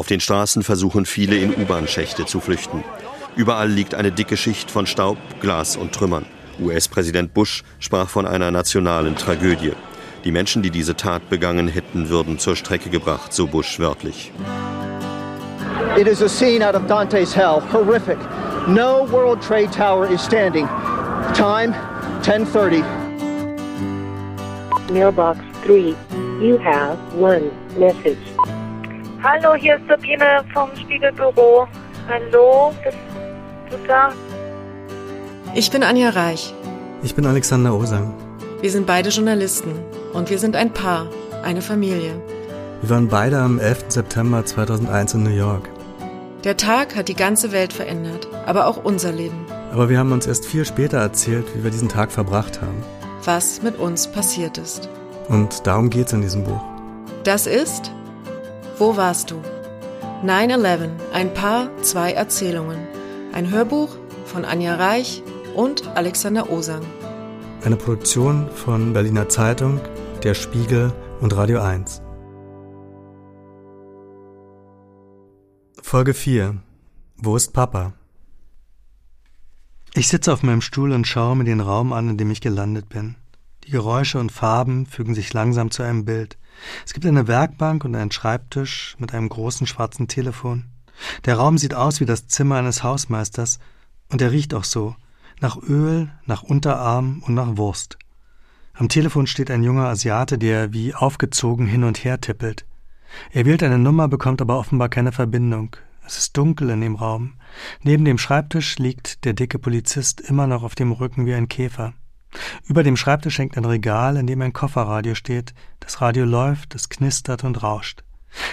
Auf den Straßen versuchen viele in U-Bahn-Schächte zu flüchten. Überall liegt eine dicke Schicht von Staub, Glas und Trümmern. US-Präsident Bush sprach von einer nationalen Tragödie. Die Menschen, die diese Tat begangen hätten, würden zur Strecke gebracht, so Bush wörtlich. It is a scene out of Dante's hell, horrific. No World Trade Tower is standing. Time 10:30. Mailbox 3. You have one message. Hallo, hier ist Sabine vom Spiegelbüro. Hallo, bist du da? Ich bin Anja Reich. Ich bin Alexander Osang. Wir sind beide Journalisten und wir sind ein Paar, eine Familie. Wir waren beide am 11. September 2001 in New York. Der Tag hat die ganze Welt verändert, aber auch unser Leben. Aber wir haben uns erst viel später erzählt, wie wir diesen Tag verbracht haben. Was mit uns passiert ist. Und darum geht's in diesem Buch. Das ist Wo warst du? 9-11, ein Paar, zwei Erzählungen. Ein Hörbuch von Anja Reich und Alexander Osang. Eine Produktion von Berliner Zeitung, Der Spiegel und Radio 1. Folge 4. Wo ist Papa? Ich sitze auf meinem Stuhl und schaue mir den Raum an, in dem ich gelandet bin. Die Geräusche und Farben fügen sich langsam zu einem Bild. Es gibt eine Werkbank und einen Schreibtisch mit einem großen schwarzen Telefon. Der Raum sieht aus wie das Zimmer eines Hausmeisters und er riecht auch so, nach Öl, nach Unterarm und nach Wurst. Am Telefon steht ein junger Asiate, der wie aufgezogen hin und her tippelt. Er wählt eine Nummer, bekommt aber offenbar keine Verbindung. Es ist dunkel in dem Raum. Neben dem Schreibtisch liegt der dicke Polizist immer noch auf dem Rücken wie ein Käfer. Über dem Schreibtisch hängt ein Regal, in dem ein Kofferradio steht. Das Radio läuft, es knistert und rauscht.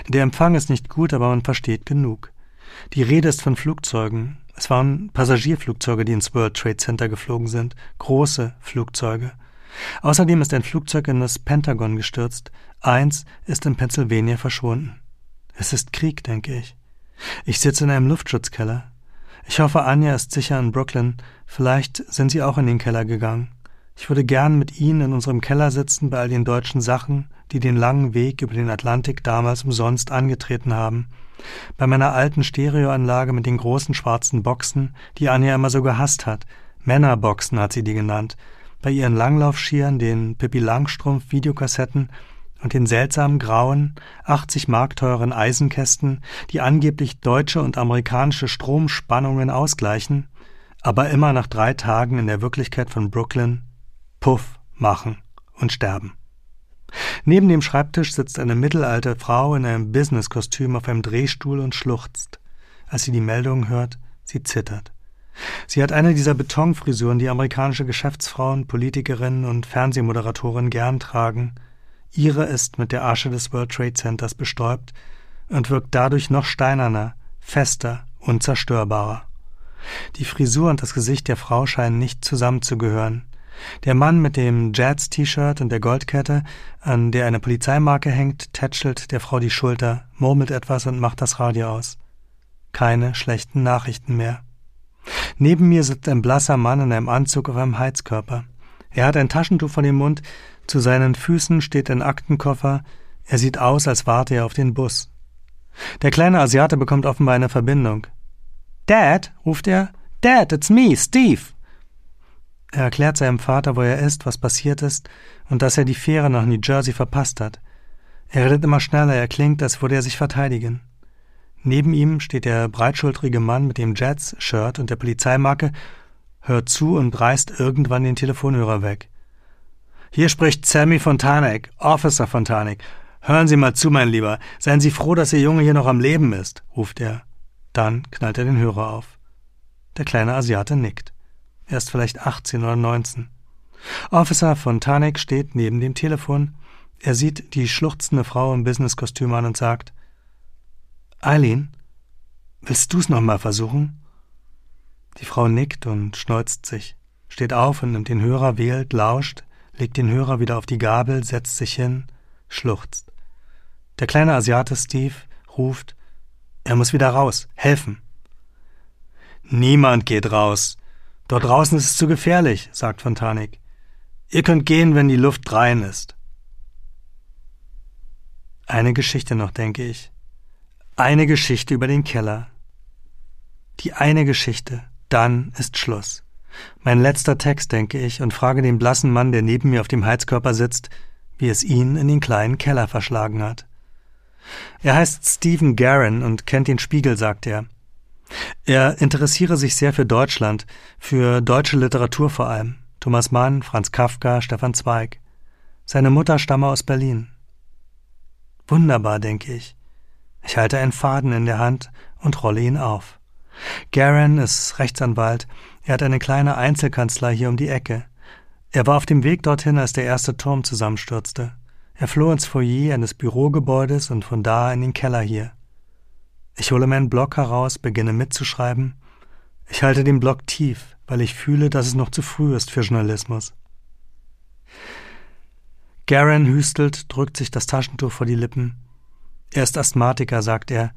Der Empfang ist nicht gut, aber man versteht genug. Die Rede ist von Flugzeugen. Es waren Passagierflugzeuge, die ins World Trade Center geflogen sind. Große Flugzeuge. Außerdem ist ein Flugzeug in das Pentagon gestürzt. Eins ist in Pennsylvania verschwunden. Es ist Krieg, denke ich. Ich sitze in einem Luftschutzkeller. Ich hoffe, Anja ist sicher in Brooklyn. Vielleicht sind sie auch in den Keller gegangen. Ich würde gern mit Ihnen in unserem Keller sitzen bei all den deutschen Sachen, die den langen Weg über den Atlantik damals umsonst angetreten haben. Bei meiner alten Stereoanlage mit den großen schwarzen Boxen, die Anja immer so gehasst hat. Männerboxen hat sie die genannt. Bei ihren Langlaufschieren, den Pippi Langstrumpf Videokassetten und den seltsamen grauen, 80 Mark teuren Eisenkästen, die angeblich deutsche und amerikanische Stromspannungen ausgleichen, aber immer nach drei Tagen in der Wirklichkeit von Brooklyn Puff machen und sterben. Neben dem Schreibtisch sitzt eine mittelalte Frau in einem Businesskostüm auf einem Drehstuhl und schluchzt. Als sie die Meldung hört, sie zittert. Sie hat eine dieser Betonfrisuren, die amerikanische Geschäftsfrauen, Politikerinnen und Fernsehmoderatorinnen gern tragen. Ihre ist mit der Asche des World Trade Centers bestäubt und wirkt dadurch noch steinerner, fester, unzerstörbarer. Die Frisur und das Gesicht der Frau scheinen nicht zusammenzugehören. Der Mann mit dem Jazz-T-Shirt und der Goldkette, an der eine Polizeimarke hängt, tätschelt der Frau die Schulter, murmelt etwas und macht das Radio aus. Keine schlechten Nachrichten mehr. Neben mir sitzt ein blasser Mann in einem Anzug auf einem Heizkörper. Er hat ein Taschentuch vor dem Mund, zu seinen Füßen steht ein Aktenkoffer, er sieht aus, als warte er auf den Bus. Der kleine Asiate bekommt offenbar eine Verbindung. Dad, ruft er. Dad, it's me, Steve. Er erklärt seinem Vater, wo er ist, was passiert ist und dass er die Fähre nach New Jersey verpasst hat. Er redet immer schneller, er klingt, als würde er sich verteidigen. Neben ihm steht der breitschultrige Mann mit dem Jets-Shirt und der Polizeimarke, hört zu und reißt irgendwann den Telefonhörer weg. Hier spricht Sammy Fontanek, Officer Fontanek. Hören Sie mal zu, mein Lieber. Seien Sie froh, dass Ihr Junge hier noch am Leben ist, ruft er. Dann knallt er den Hörer auf. Der kleine Asiate nickt. Er ist vielleicht 18 oder 19. Officer Fontanek steht neben dem Telefon. Er sieht die schluchzende Frau im Businesskostüm an und sagt, Eileen, willst du's noch mal versuchen? Die Frau nickt und schneuzt sich, steht auf und nimmt den Hörer, wählt, lauscht, legt den Hörer wieder auf die Gabel, setzt sich hin, schluchzt. Der kleine Asiate Steve ruft, er muss wieder raus, helfen. Niemand geht raus. Dort draußen ist es zu gefährlich, sagt Fontanik. Ihr könnt gehen, wenn die Luft rein ist. Eine Geschichte noch, denke ich. Eine Geschichte über den Keller. Die eine Geschichte, dann ist Schluss. Mein letzter Text, denke ich, und frage den blassen Mann, der neben mir auf dem Heizkörper sitzt, wie es ihn in den kleinen Keller verschlagen hat. Er heißt Stephen Garren und kennt den Spiegel, sagt er. Er interessiere sich sehr für Deutschland, für deutsche Literatur vor allem. Thomas Mann, Franz Kafka, Stefan Zweig. Seine Mutter stamme aus Berlin. Wunderbar, denke ich. Ich halte einen Faden in der Hand und rolle ihn auf. Garen ist Rechtsanwalt. Er hat eine kleine Einzelkanzlei hier um die Ecke. Er war auf dem Weg dorthin, als der erste Turm zusammenstürzte. Er floh ins Foyer eines Bürogebäudes und von da in den Keller hier. Ich hole meinen Block heraus, beginne mitzuschreiben. Ich halte den Block tief, weil ich fühle, dass es noch zu früh ist für Journalismus. Garen hüstelt, drückt sich das Taschentuch vor die Lippen. Er ist Asthmatiker, sagt er.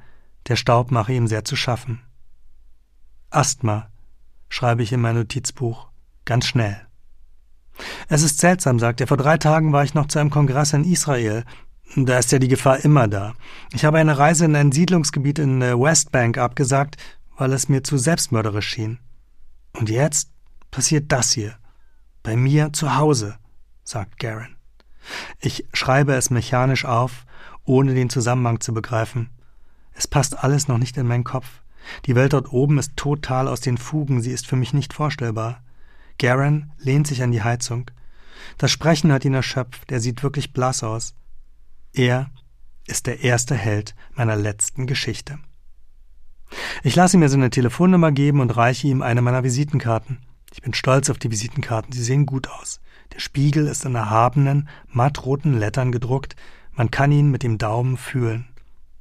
Der Staub mache ihm sehr zu schaffen. Asthma, schreibe ich in mein Notizbuch, ganz schnell. Es ist seltsam, sagt er. Vor drei Tagen war ich noch zu einem Kongress in Israel. Da ist ja die Gefahr immer da. Ich habe eine Reise in ein Siedlungsgebiet in der Westbank abgesagt, weil es mir zu selbstmörderisch schien. Und jetzt passiert das hier. Bei mir zu Hause, sagt Garen. Ich schreibe es mechanisch auf, ohne den Zusammenhang zu begreifen. Es passt alles noch nicht in meinen Kopf. Die Welt dort oben ist total aus den Fugen, sie ist für mich nicht vorstellbar. Garen lehnt sich an die Heizung. Das Sprechen hat ihn erschöpft, er sieht wirklich blass aus. Er ist der erste Held meiner letzten Geschichte. Ich lasse mir seine Telefonnummer geben und reiche ihm eine meiner Visitenkarten. Ich bin stolz auf die Visitenkarten, sie sehen gut aus. Der Spiegel ist in erhabenen, mattroten Lettern gedruckt, man kann ihn mit dem Daumen fühlen.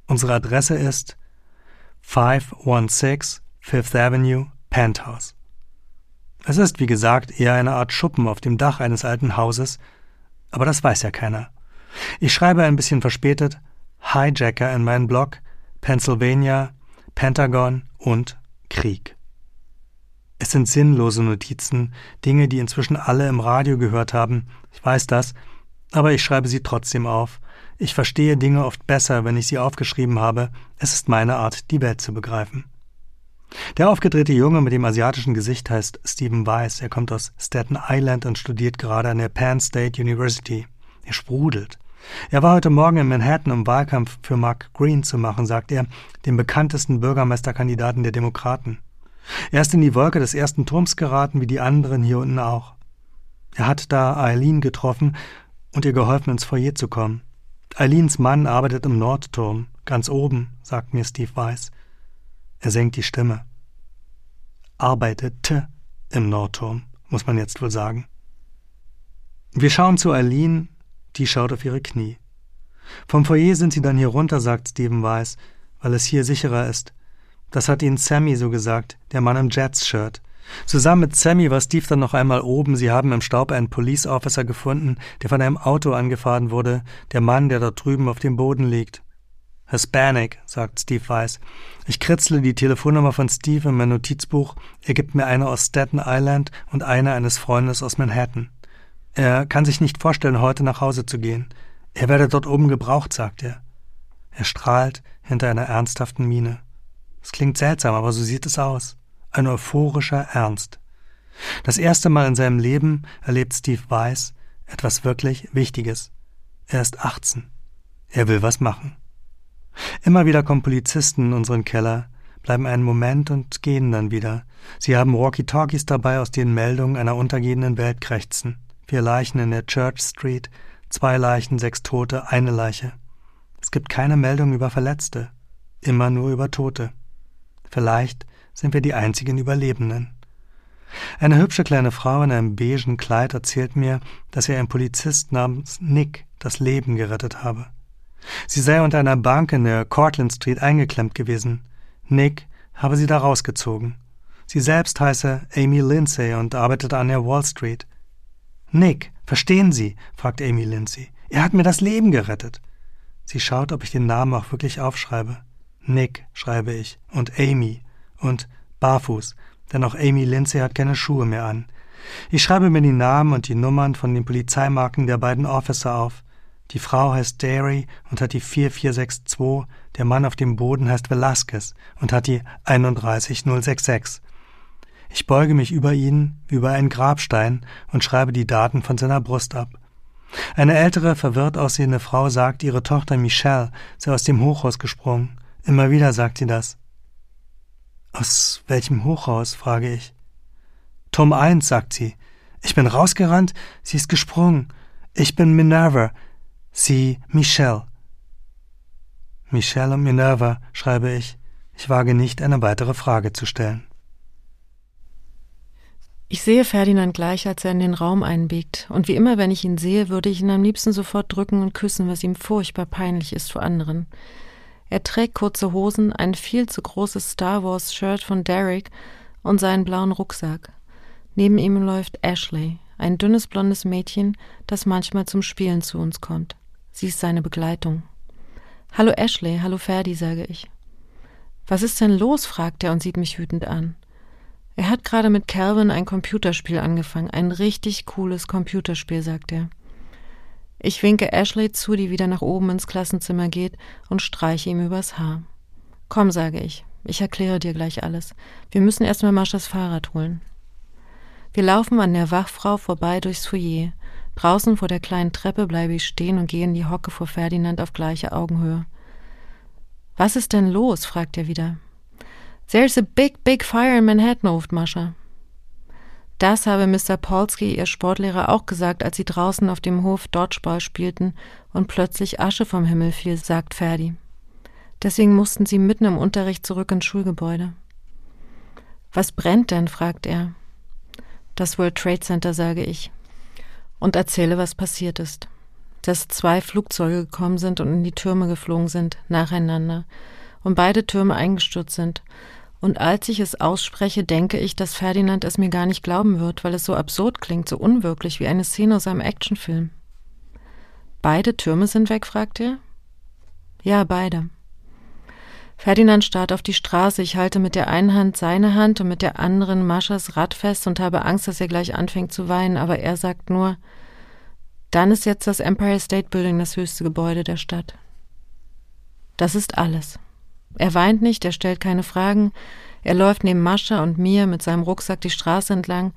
Unsere Adresse ist 516 Fifth Avenue, Penthouse. Es ist, wie gesagt, eher eine Art Schuppen auf dem Dach eines alten Hauses, aber das weiß ja keiner. Ich schreibe ein bisschen verspätet Hijacker in meinen Blog, Pennsylvania, Pentagon und Krieg. Es sind sinnlose Notizen, Dinge, die inzwischen alle im Radio gehört haben, ich weiß das, aber ich schreibe sie trotzdem auf. Ich verstehe Dinge oft besser, wenn ich sie aufgeschrieben habe, es ist meine Art, die Welt zu begreifen. Der aufgedrehte Junge mit dem asiatischen Gesicht heißt Stephen Weiss. Er kommt aus Staten Island und studiert gerade an der Penn State University. Er sprudelt. Er war heute Morgen in Manhattan, um Wahlkampf für Mark Green zu machen, sagt er, dem bekanntesten Bürgermeisterkandidaten der Demokraten. Er ist in die Wolke des ersten Turms geraten, wie die anderen hier unten auch. Er hat da Eileen getroffen und ihr geholfen, ins Foyer zu kommen. Eileens Mann arbeitet im Nordturm, ganz oben, sagt mir Steve Weiss. Er senkt die Stimme. Arbeitete im Nordturm, muss man jetzt wohl sagen. Wir schauen zu Eileen, die schaut auf ihre Knie. Vom Foyer sind sie dann hier runter, sagt Stephen Weiss, weil es hier sicherer ist. Das hat ihnen Sammy so gesagt, der Mann im Jets-Shirt. Zusammen mit Sammy war Steve dann noch einmal oben. Sie haben im Staub einen Police Officer gefunden, der von einem Auto angefahren wurde, der Mann, der dort drüben auf dem Boden liegt. Hispanic, sagt Steve Weiss. Ich kritzle die Telefonnummer von Steve in mein Notizbuch. Er gibt mir eine aus Staten Island und eine eines Freundes aus Manhattan. Er kann sich nicht vorstellen, heute nach Hause zu gehen. Er werde dort oben gebraucht, sagt er. Er strahlt hinter einer ernsthaften Miene. Es klingt seltsam, aber so sieht es aus. Ein euphorischer Ernst. Das erste Mal in seinem Leben erlebt Steve Weiss etwas wirklich Wichtiges. Er ist 18. Er will was machen. Immer wieder kommen Polizisten in unseren Keller, bleiben einen Moment und gehen dann wieder. Sie haben Walkie-Talkies dabei, aus denen Meldungen einer untergehenden Welt krächzen. Vier Leichen in der Church Street, zwei Leichen, sechs Tote, eine Leiche. Es gibt keine Meldung über Verletzte, immer nur über Tote. Vielleicht sind wir die einzigen Überlebenden. Eine hübsche kleine Frau in einem beigen Kleid erzählt mir, dass ihr ein Polizist namens Nick das Leben gerettet habe. Sie sei unter einer Bank in der Cortlandt Street eingeklemmt gewesen. Nick habe sie da rausgezogen. Sie selbst heiße Amy Lindsay und arbeitete an der Wall Street. Nick, verstehen Sie? fragt Amy Lindsay. Er hat mir das Leben gerettet. Sie schaut, ob ich den Namen auch wirklich aufschreibe. Nick, schreibe ich, und Amy, und barfuß, denn auch Amy Lindsay hat keine Schuhe mehr an. Ich schreibe mir die Namen und die Nummern von den Polizeimarken der beiden Officer auf. Die Frau heißt Dairy und hat die 4462, der Mann auf dem Boden heißt Velasquez und hat die 31066. Ich beuge mich über ihn wie über einen Grabstein und schreibe die Daten von seiner Brust ab. Eine ältere, verwirrt aussehende Frau sagt, ihre Tochter Michelle sei aus dem Hochhaus gesprungen. Immer wieder sagt sie das. Aus welchem Hochhaus? frage ich. Turm 1, sagt sie. Ich bin rausgerannt, sie ist gesprungen. Ich bin Minerva, sie Michelle. Michelle und Minerva, schreibe ich. Ich wage nicht, eine weitere Frage zu stellen. Ich sehe Ferdinand gleich, als er in den Raum einbiegt, und wie immer, wenn ich ihn sehe, würde ich ihn am liebsten sofort drücken und küssen, was ihm furchtbar peinlich ist vor anderen. Er trägt kurze Hosen, ein viel zu großes Star Wars Shirt von Derek und seinen blauen Rucksack. Neben ihm läuft Ashley, ein dünnes blondes Mädchen, das manchmal zum Spielen zu uns kommt. Sie ist seine Begleitung. Hallo Ashley, hallo Ferdi, sage ich. Was ist denn los? fragt er und sieht mich wütend an. Er hat gerade mit Calvin ein Computerspiel angefangen, ein richtig cooles Computerspiel, sagt er. Ich winke Ashley zu, die wieder nach oben ins Klassenzimmer geht, und streiche ihm übers Haar. Komm, sage ich, ich erkläre dir gleich alles. Wir müssen erstmal Maschas Fahrrad holen. Wir laufen an der Wachfrau vorbei durchs Foyer. Draußen vor der kleinen Treppe bleibe ich stehen und gehe in die Hocke vor Ferdinand auf gleiche Augenhöhe. Was ist denn los? fragt er wieder. There's a big, big fire in Manhattan, ruft Mascha. Das habe Mr. Polsky, ihr Sportlehrer, auch gesagt, als sie draußen auf dem Hof Dodgeball spielten und plötzlich Asche vom Himmel fiel, sagt Ferdi. Deswegen mussten sie mitten im Unterricht zurück ins Schulgebäude. Was brennt denn? fragt er. Das World Trade Center, sage ich. Und erzähle, was passiert ist. Dass zwei Flugzeuge gekommen sind und in die Türme geflogen sind, nacheinander, und beide Türme eingestürzt sind und als ich es ausspreche, denke ich, dass Ferdinand es mir gar nicht glauben wird, weil es so absurd klingt, so unwirklich wie eine Szene aus einem Actionfilm. Beide Türme sind weg, fragt er. Ja, beide. Ferdinand starrt auf die Straße. Ich halte mit der einen Hand seine Hand und mit der anderen Maschas Rad fest und habe Angst, dass er gleich anfängt zu weinen, aber er sagt nur, dann ist jetzt das Empire State Building das höchste Gebäude der Stadt. Das ist alles. Er weint nicht, er stellt keine Fragen, er läuft neben Mascha und mir mit seinem Rucksack die Straße entlang.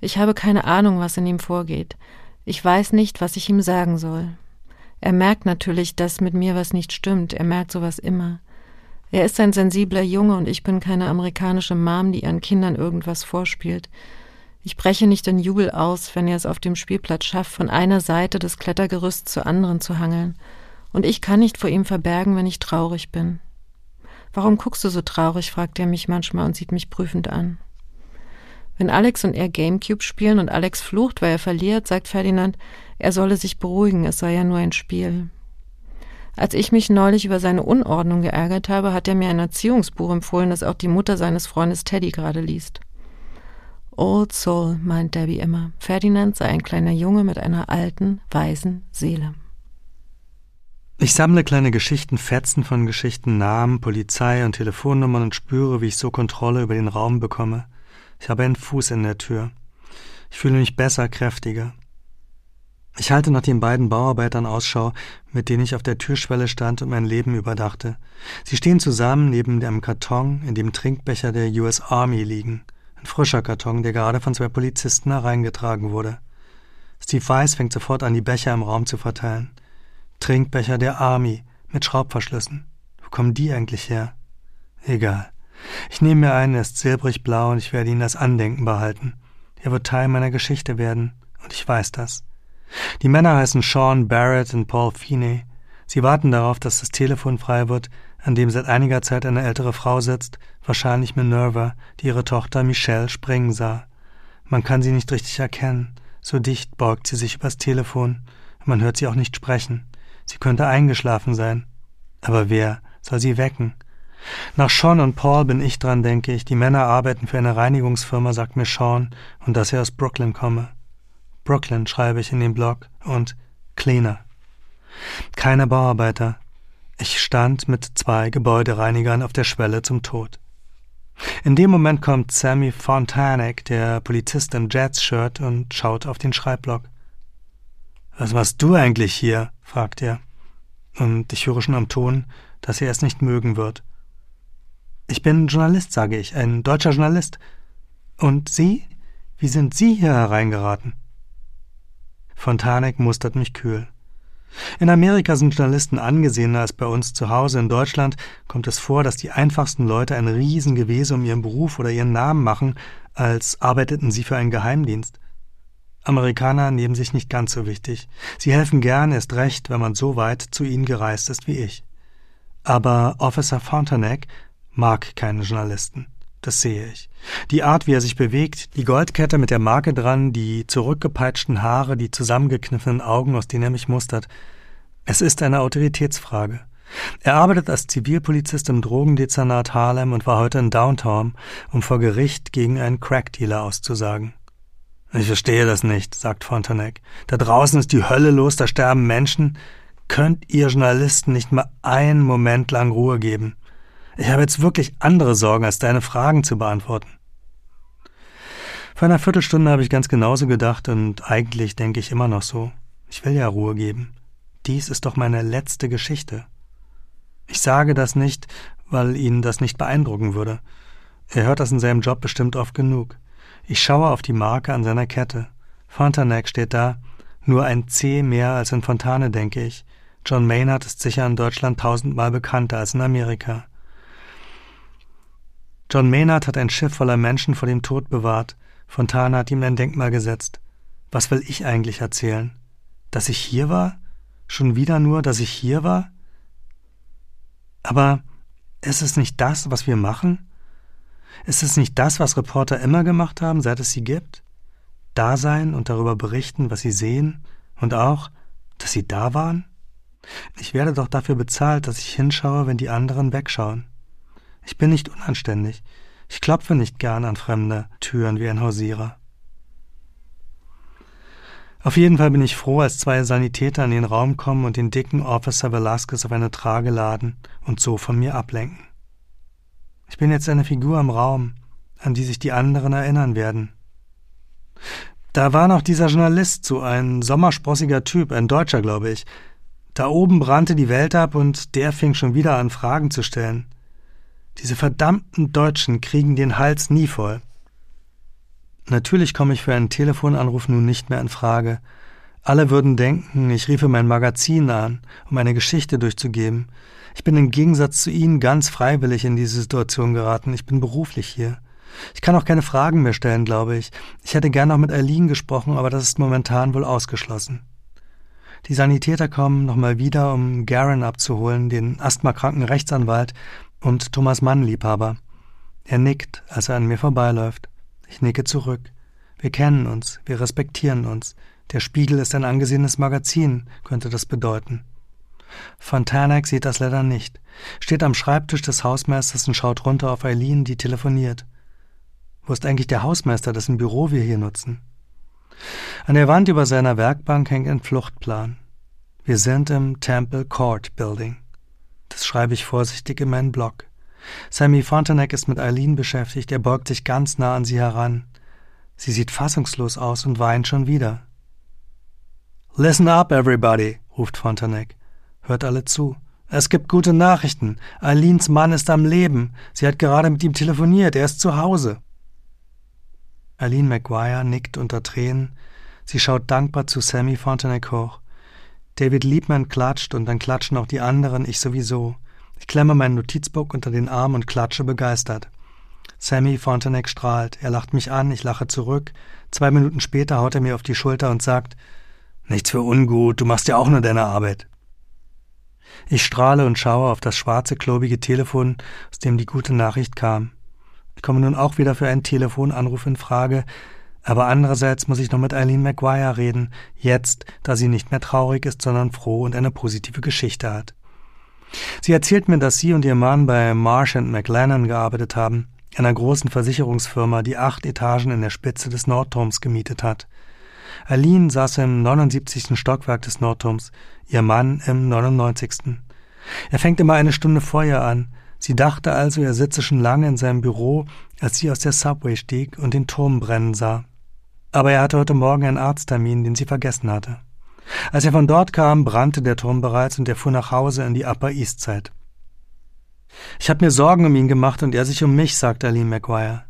Ich habe keine Ahnung, was in ihm vorgeht. Ich weiß nicht, was ich ihm sagen soll. Er merkt natürlich, dass mit mir was nicht stimmt, er merkt sowas immer. Er ist ein sensibler Junge und ich bin keine amerikanische Mom, die ihren Kindern irgendwas vorspielt. Ich breche nicht in Jubel aus, wenn er es auf dem Spielplatz schafft, von einer Seite des Klettergerüsts zur anderen zu hangeln. Und ich kann nicht vor ihm verbergen, wenn ich traurig bin. Warum guckst du so traurig? fragt er mich manchmal und sieht mich prüfend an. Wenn Alex und er Gamecube spielen und Alex flucht, weil er verliert, sagt Ferdinand, er solle sich beruhigen, es sei ja nur ein Spiel. Als ich mich neulich über seine Unordnung geärgert habe, hat er mir ein Erziehungsbuch empfohlen, das auch die Mutter seines Freundes Teddy gerade liest. Old Soul, meint Debbie immer. Ferdinand sei ein kleiner Junge mit einer alten, weisen Seele. Ich sammle kleine Geschichten, Fetzen von Geschichten, Namen, Polizei und Telefonnummern und spüre, wie ich so Kontrolle über den Raum bekomme. Ich habe einen Fuß in der Tür. Ich fühle mich besser, kräftiger. Ich halte nach den beiden Bauarbeitern Ausschau, mit denen ich auf der Türschwelle stand und mein Leben überdachte. Sie stehen zusammen neben dem Karton, in dem Trinkbecher der US Army liegen. Ein frischer Karton, der gerade von zwei Polizisten hereingetragen wurde. Steve Weiss fängt sofort an, die Becher im Raum zu verteilen. Trinkbecher der Army mit Schraubverschlüssen. Wo kommen die eigentlich her? Egal. Ich nehme mir einen, er ist silbrig blau und ich werde ihn als Andenken behalten. Er wird Teil meiner Geschichte werden und ich weiß das. Die Männer heißen Sean Barrett und Paul Feeney. Sie warten darauf, dass das Telefon frei wird, an dem seit einiger Zeit eine ältere Frau sitzt, wahrscheinlich Minerva, die ihre Tochter Michelle springen sah. Man kann sie nicht richtig erkennen. So dicht beugt sie sich übers Telefon. Man hört sie auch nicht sprechen. Sie könnte eingeschlafen sein. Aber wer soll sie wecken? Nach Sean und Paul bin ich dran, denke ich. Die Männer arbeiten für eine Reinigungsfirma, sagt mir Sean, und dass er aus Brooklyn komme. Brooklyn schreibe ich in den Blog und Cleaner. Keine Bauarbeiter. Ich stand mit zwei Gebäudereinigern auf der Schwelle zum Tod. In dem Moment kommt Sammy Fontanek, der Polizist im Jets-Shirt, und schaut auf den Schreibblock. Was machst du eigentlich hier? fragt er. Und ich höre schon am Ton, dass er es nicht mögen wird. Ich bin Journalist, sage ich, ein deutscher Journalist. Und Sie? Wie sind Sie hier hereingeraten? Fontanek mustert mich kühl. In Amerika sind Journalisten angesehener als bei uns zu Hause. In Deutschland kommt es vor, dass die einfachsten Leute ein Riesengewese um ihren Beruf oder ihren Namen machen, als arbeiteten sie für einen Geheimdienst. Amerikaner nehmen sich nicht ganz so wichtig. Sie helfen gern, erst recht, wenn man so weit zu ihnen gereist ist wie ich. Aber Officer Fontanek mag keine Journalisten. Das sehe ich. Die Art, wie er sich bewegt, die Goldkette mit der Marke dran, die zurückgepeitschten Haare, die zusammengekniffenen Augen, aus denen er mich mustert. Es ist eine Autoritätsfrage. Er arbeitet als Zivilpolizist im Drogendezernat Harlem und war heute in Downtown, um vor Gericht gegen einen Crackdealer auszusagen. Ich verstehe das nicht, sagt Fontanek. Da draußen ist die Hölle los, da sterben Menschen. Könnt ihr Journalisten nicht mal einen Moment lang Ruhe geben? Ich habe jetzt wirklich andere Sorgen, als deine Fragen zu beantworten. Vor einer Viertelstunde habe ich ganz genauso gedacht und eigentlich denke ich immer noch so. Ich will ja Ruhe geben. Dies ist doch meine letzte Geschichte. Ich sage das nicht, weil ihn das nicht beeindrucken würde. Er hört das in seinem Job bestimmt oft genug. Ich schaue auf die Marke an seiner Kette. Fontanek steht da. Nur ein C mehr als in Fontane, denke ich. John Maynard ist sicher in Deutschland tausendmal bekannter als in Amerika. John Maynard hat ein Schiff voller Menschen vor dem Tod bewahrt. Fontane hat ihm ein Denkmal gesetzt. Was will ich eigentlich erzählen? Dass ich hier war? Schon wieder nur, dass ich hier war? Aber ist es nicht das, was wir machen? Ist es nicht das, was Reporter immer gemacht haben, seit es sie gibt? Da sein und darüber berichten, was sie sehen und auch, dass sie da waren? Ich werde doch dafür bezahlt, dass ich hinschaue, wenn die anderen wegschauen. Ich bin nicht unanständig. Ich klopfe nicht gern an fremde Türen wie ein Hausierer. Auf jeden Fall bin ich froh, als zwei Sanitäter in den Raum kommen und den dicken Officer Velasquez auf eine Trage laden und so von mir ablenken. Ich bin jetzt eine Figur im Raum, an die sich die anderen erinnern werden. Da war noch dieser Journalist, so ein sommersprossiger Typ, ein Deutscher, glaube ich. Da oben brannte die Welt ab und der fing schon wieder an, Fragen zu stellen. Diese verdammten Deutschen kriegen den Hals nie voll. Natürlich komme ich für einen Telefonanruf nun nicht mehr in Frage. Alle würden denken, ich riefe mein Magazin an, um eine Geschichte durchzugeben, ich bin im Gegensatz zu Ihnen ganz freiwillig in diese Situation geraten. Ich bin beruflich hier. Ich kann auch keine Fragen mehr stellen, glaube ich. Ich hätte gern noch mit Eileen gesprochen, aber das ist momentan wohl ausgeschlossen. Die Sanitäter kommen nochmal wieder, um Garen abzuholen, den asthmakranken Rechtsanwalt und Thomas Mann Liebhaber. Er nickt, als er an mir vorbeiläuft. Ich nicke zurück. Wir kennen uns, wir respektieren uns. Der Spiegel ist ein angesehenes Magazin, könnte das bedeuten. Fontanek sieht das leider nicht, steht am Schreibtisch des Hausmeisters und schaut runter auf Eileen, die telefoniert. Wo ist eigentlich der Hausmeister, dessen Büro wir hier nutzen? An der Wand über seiner Werkbank hängt ein Fluchtplan. Wir sind im Temple Court Building. Das schreibe ich vorsichtig in meinen Blog. Sammy Fontanek ist mit Eileen beschäftigt, er beugt sich ganz nah an sie heran. Sie sieht fassungslos aus und weint schon wieder. Listen up, everybody, ruft Fontanek. Hört alle zu. Es gibt gute Nachrichten. Eileens Mann ist am Leben. Sie hat gerade mit ihm telefoniert. Er ist zu Hause. Eileen McGuire nickt unter Tränen. Sie schaut dankbar zu Sammy Fontenac hoch. David Liebman klatscht und dann klatschen auch die anderen, ich sowieso. Ich klemme mein Notizbuch unter den Arm und klatsche begeistert. Sammy Fontenac strahlt. Er lacht mich an, ich lache zurück. Zwei Minuten später haut er mir auf die Schulter und sagt, Nichts für ungut, du machst ja auch nur deine Arbeit. Ich strahle und schaue auf das schwarze, klobige Telefon, aus dem die gute Nachricht kam. Ich komme nun auch wieder für einen Telefonanruf in Frage, aber andererseits muss ich noch mit Eileen McGuire reden, jetzt, da sie nicht mehr traurig ist, sondern froh und eine positive Geschichte hat. Sie erzählt mir, dass sie und ihr Mann bei Marsh McLennan gearbeitet haben, einer großen Versicherungsfirma, die acht Etagen in der Spitze des Nordturms gemietet hat. Aline saß im 79. Stockwerk des Nordturms, ihr Mann im 99. Er fängt immer eine Stunde vorher an. Sie dachte also, er sitze schon lange in seinem Büro, als sie aus der Subway stieg und den Turm brennen sah. Aber er hatte heute Morgen einen Arzttermin, den sie vergessen hatte. Als er von dort kam, brannte der Turm bereits und er fuhr nach Hause in die Upper East Side. Ich habe mir Sorgen um ihn gemacht und er sich um mich, sagte Aline McGuire.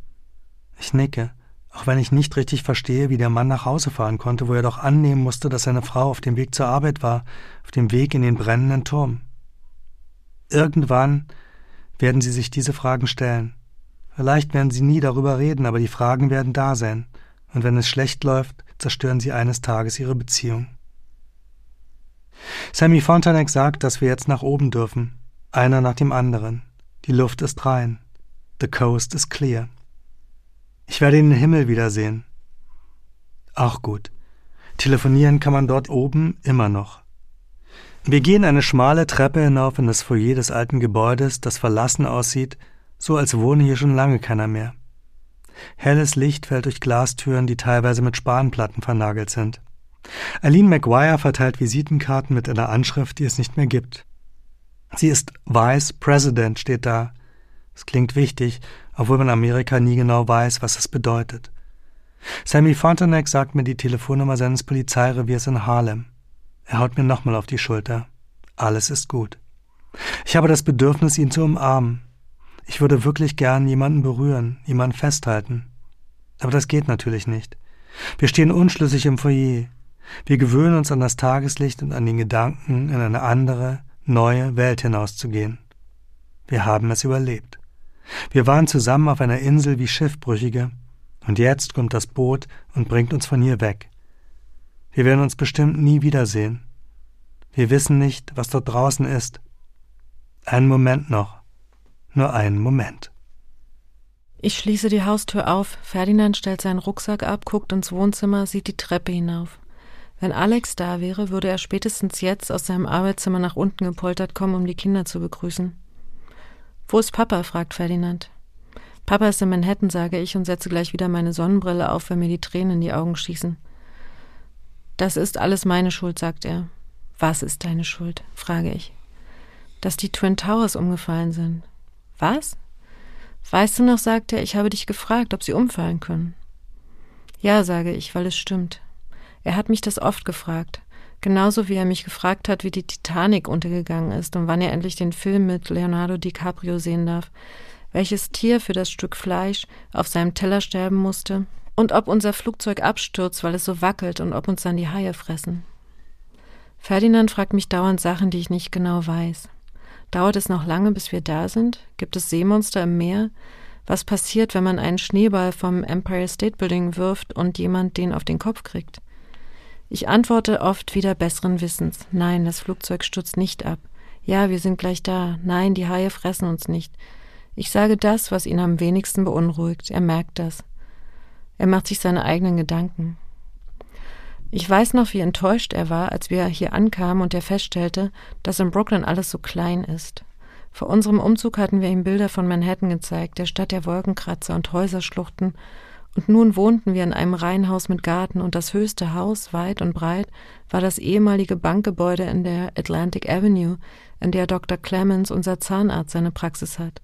Ich nicke, auch wenn ich nicht richtig verstehe, wie der Mann nach Hause fahren konnte, wo er doch annehmen musste, dass seine Frau auf dem Weg zur Arbeit war, auf dem Weg in den brennenden Turm. Irgendwann werden sie sich diese Fragen stellen. Vielleicht werden sie nie darüber reden, aber die Fragen werden da sein, und wenn es schlecht läuft, zerstören sie eines Tages ihre Beziehung. Sammy Fontanek sagt, dass wir jetzt nach oben dürfen, einer nach dem anderen. Die Luft ist rein. The coast is clear. Ich werde den Himmel wiedersehen. Auch gut. Telefonieren kann man dort oben immer noch. Wir gehen eine schmale Treppe hinauf in das Foyer des alten Gebäudes, das verlassen aussieht, so als wohne hier schon lange keiner mehr. Helles Licht fällt durch Glastüren, die teilweise mit Spanplatten vernagelt sind. Aline McGuire verteilt Visitenkarten mit einer Anschrift, die es nicht mehr gibt. Sie ist Vice President, steht da. Es klingt wichtig, obwohl man Amerika nie genau weiß, was es bedeutet. Sammy Fontenac sagt mir die Telefonnummer seines Polizeireviers in Harlem. Er haut mir nochmal auf die Schulter. Alles ist gut. Ich habe das Bedürfnis, ihn zu umarmen. Ich würde wirklich gern jemanden berühren, jemanden festhalten. Aber das geht natürlich nicht. Wir stehen unschlüssig im Foyer. Wir gewöhnen uns an das Tageslicht und an den Gedanken, in eine andere, neue Welt hinauszugehen. Wir haben es überlebt. Wir waren zusammen auf einer Insel wie Schiffbrüchige, und jetzt kommt das Boot und bringt uns von hier weg. Wir werden uns bestimmt nie wiedersehen. Wir wissen nicht, was dort draußen ist. Einen Moment noch. Nur einen Moment. Ich schließe die Haustür auf. Ferdinand stellt seinen Rucksack ab, guckt ins Wohnzimmer, sieht die Treppe hinauf. Wenn Alex da wäre, würde er spätestens jetzt aus seinem Arbeitszimmer nach unten gepoltert kommen, um die Kinder zu begrüßen. Wo ist Papa? fragt Ferdinand. Papa ist in Manhattan, sage ich und setze gleich wieder meine Sonnenbrille auf, wenn mir die Tränen in die Augen schießen. Das ist alles meine Schuld, sagt er. Was ist deine Schuld? frage ich. Dass die Twin Towers umgefallen sind. Was? Weißt du noch, sagt er, ich habe dich gefragt, ob sie umfallen können. Ja, sage ich, weil es stimmt. Er hat mich das oft gefragt. Genauso wie er mich gefragt hat, wie die Titanic untergegangen ist und wann er endlich den Film mit Leonardo DiCaprio sehen darf, welches Tier für das Stück Fleisch auf seinem Teller sterben musste und ob unser Flugzeug abstürzt, weil es so wackelt und ob uns dann die Haie fressen. Ferdinand fragt mich dauernd Sachen, die ich nicht genau weiß. Dauert es noch lange, bis wir da sind? Gibt es Seemonster im Meer? Was passiert, wenn man einen Schneeball vom Empire State Building wirft und jemand den auf den Kopf kriegt? Ich antworte oft wieder besseren Wissens. Nein, das Flugzeug stürzt nicht ab. Ja, wir sind gleich da. Nein, die Haie fressen uns nicht. Ich sage das, was ihn am wenigsten beunruhigt. Er merkt das. Er macht sich seine eigenen Gedanken. Ich weiß noch, wie enttäuscht er war, als wir hier ankamen und er feststellte, dass in Brooklyn alles so klein ist. Vor unserem Umzug hatten wir ihm Bilder von Manhattan gezeigt, der Stadt der Wolkenkratzer und Häuserschluchten und nun wohnten wir in einem Reihenhaus mit Garten und das höchste Haus, weit und breit, war das ehemalige Bankgebäude in der Atlantic Avenue, in der Dr. Clemens, unser Zahnarzt, seine Praxis hat.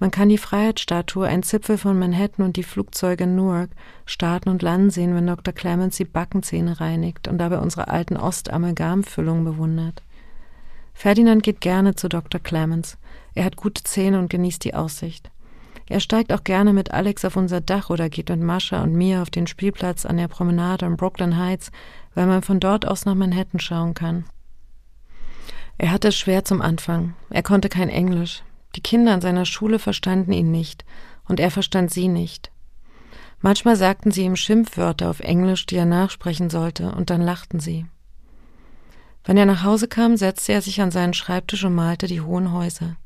Man kann die Freiheitsstatue, ein Zipfel von Manhattan und die Flugzeuge in Newark starten und landen sehen, wenn Dr. Clemens die Backenzähne reinigt und dabei unsere alten Ostamalgamfüllungen bewundert. Ferdinand geht gerne zu Dr. Clemens. Er hat gute Zähne und genießt die Aussicht. Er steigt auch gerne mit Alex auf unser Dach oder geht mit Mascha und mir auf den Spielplatz an der Promenade in Brooklyn Heights, weil man von dort aus nach Manhattan schauen kann. Er hatte es schwer zum Anfang. Er konnte kein Englisch. Die Kinder an seiner Schule verstanden ihn nicht, und er verstand sie nicht. Manchmal sagten sie ihm Schimpfwörter auf Englisch, die er nachsprechen sollte, und dann lachten sie. Wenn er nach Hause kam, setzte er sich an seinen Schreibtisch und malte die hohen Häuser.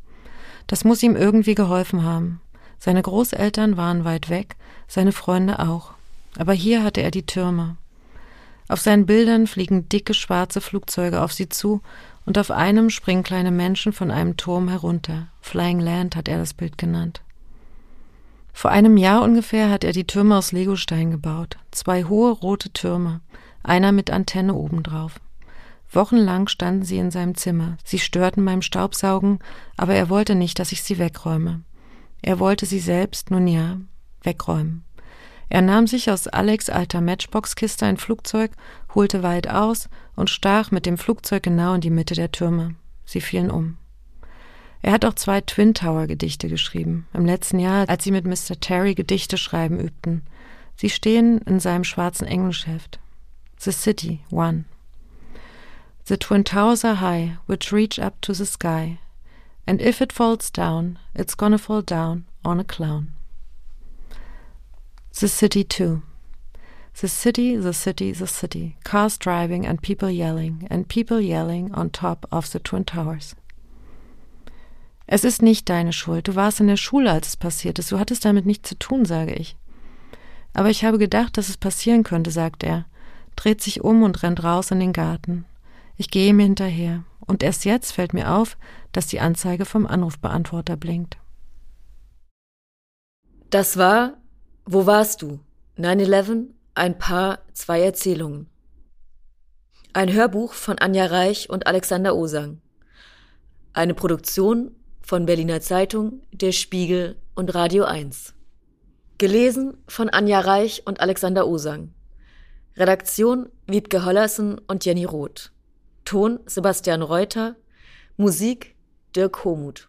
Das muss ihm irgendwie geholfen haben. Seine Großeltern waren weit weg, seine Freunde auch. Aber hier hatte er die Türme. Auf seinen Bildern fliegen dicke schwarze Flugzeuge auf sie zu und auf einem springen kleine Menschen von einem Turm herunter. Flying Land hat er das Bild genannt. Vor einem Jahr ungefähr hat er die Türme aus Legostein gebaut. Zwei hohe rote Türme, einer mit Antenne obendrauf. Wochenlang standen sie in seinem Zimmer. Sie störten beim Staubsaugen, aber er wollte nicht, dass ich sie wegräume. Er wollte sie selbst, nun ja, wegräumen. Er nahm sich aus Alex alter Matchbox-Kiste ein Flugzeug, holte weit aus und stach mit dem Flugzeug genau in die Mitte der Türme. Sie fielen um. Er hat auch zwei Twin Tower Gedichte geschrieben, im letzten Jahr, als sie mit Mr. Terry Gedichte schreiben übten. Sie stehen in seinem schwarzen Englischheft. The City, One. The twin towers are high, which reach up to the sky. And if it falls down, it's gonna fall down on a clown. The City, too. The city, the city, the city. Cars driving and people yelling, and people yelling on top of the Twin Towers. Es ist nicht deine Schuld. Du warst in der Schule, als es passiert ist. Du hattest damit nichts zu tun, sage ich. Aber ich habe gedacht, dass es passieren könnte, sagt er, dreht sich um und rennt raus in den Garten. Ich gehe ihm hinterher. Und erst jetzt fällt mir auf, dass die Anzeige vom Anrufbeantworter blinkt. Das war Wo warst du? 9-11, ein Paar, zwei Erzählungen. Ein Hörbuch von Anja Reich und Alexander Osang. Eine Produktion von Berliner Zeitung, Der Spiegel und Radio 1. Gelesen von Anja Reich und Alexander Osang. Redaktion Wiebke Hollersen und Jenny Roth. Ton Sebastian Reuter. Musik Dirk Homuth.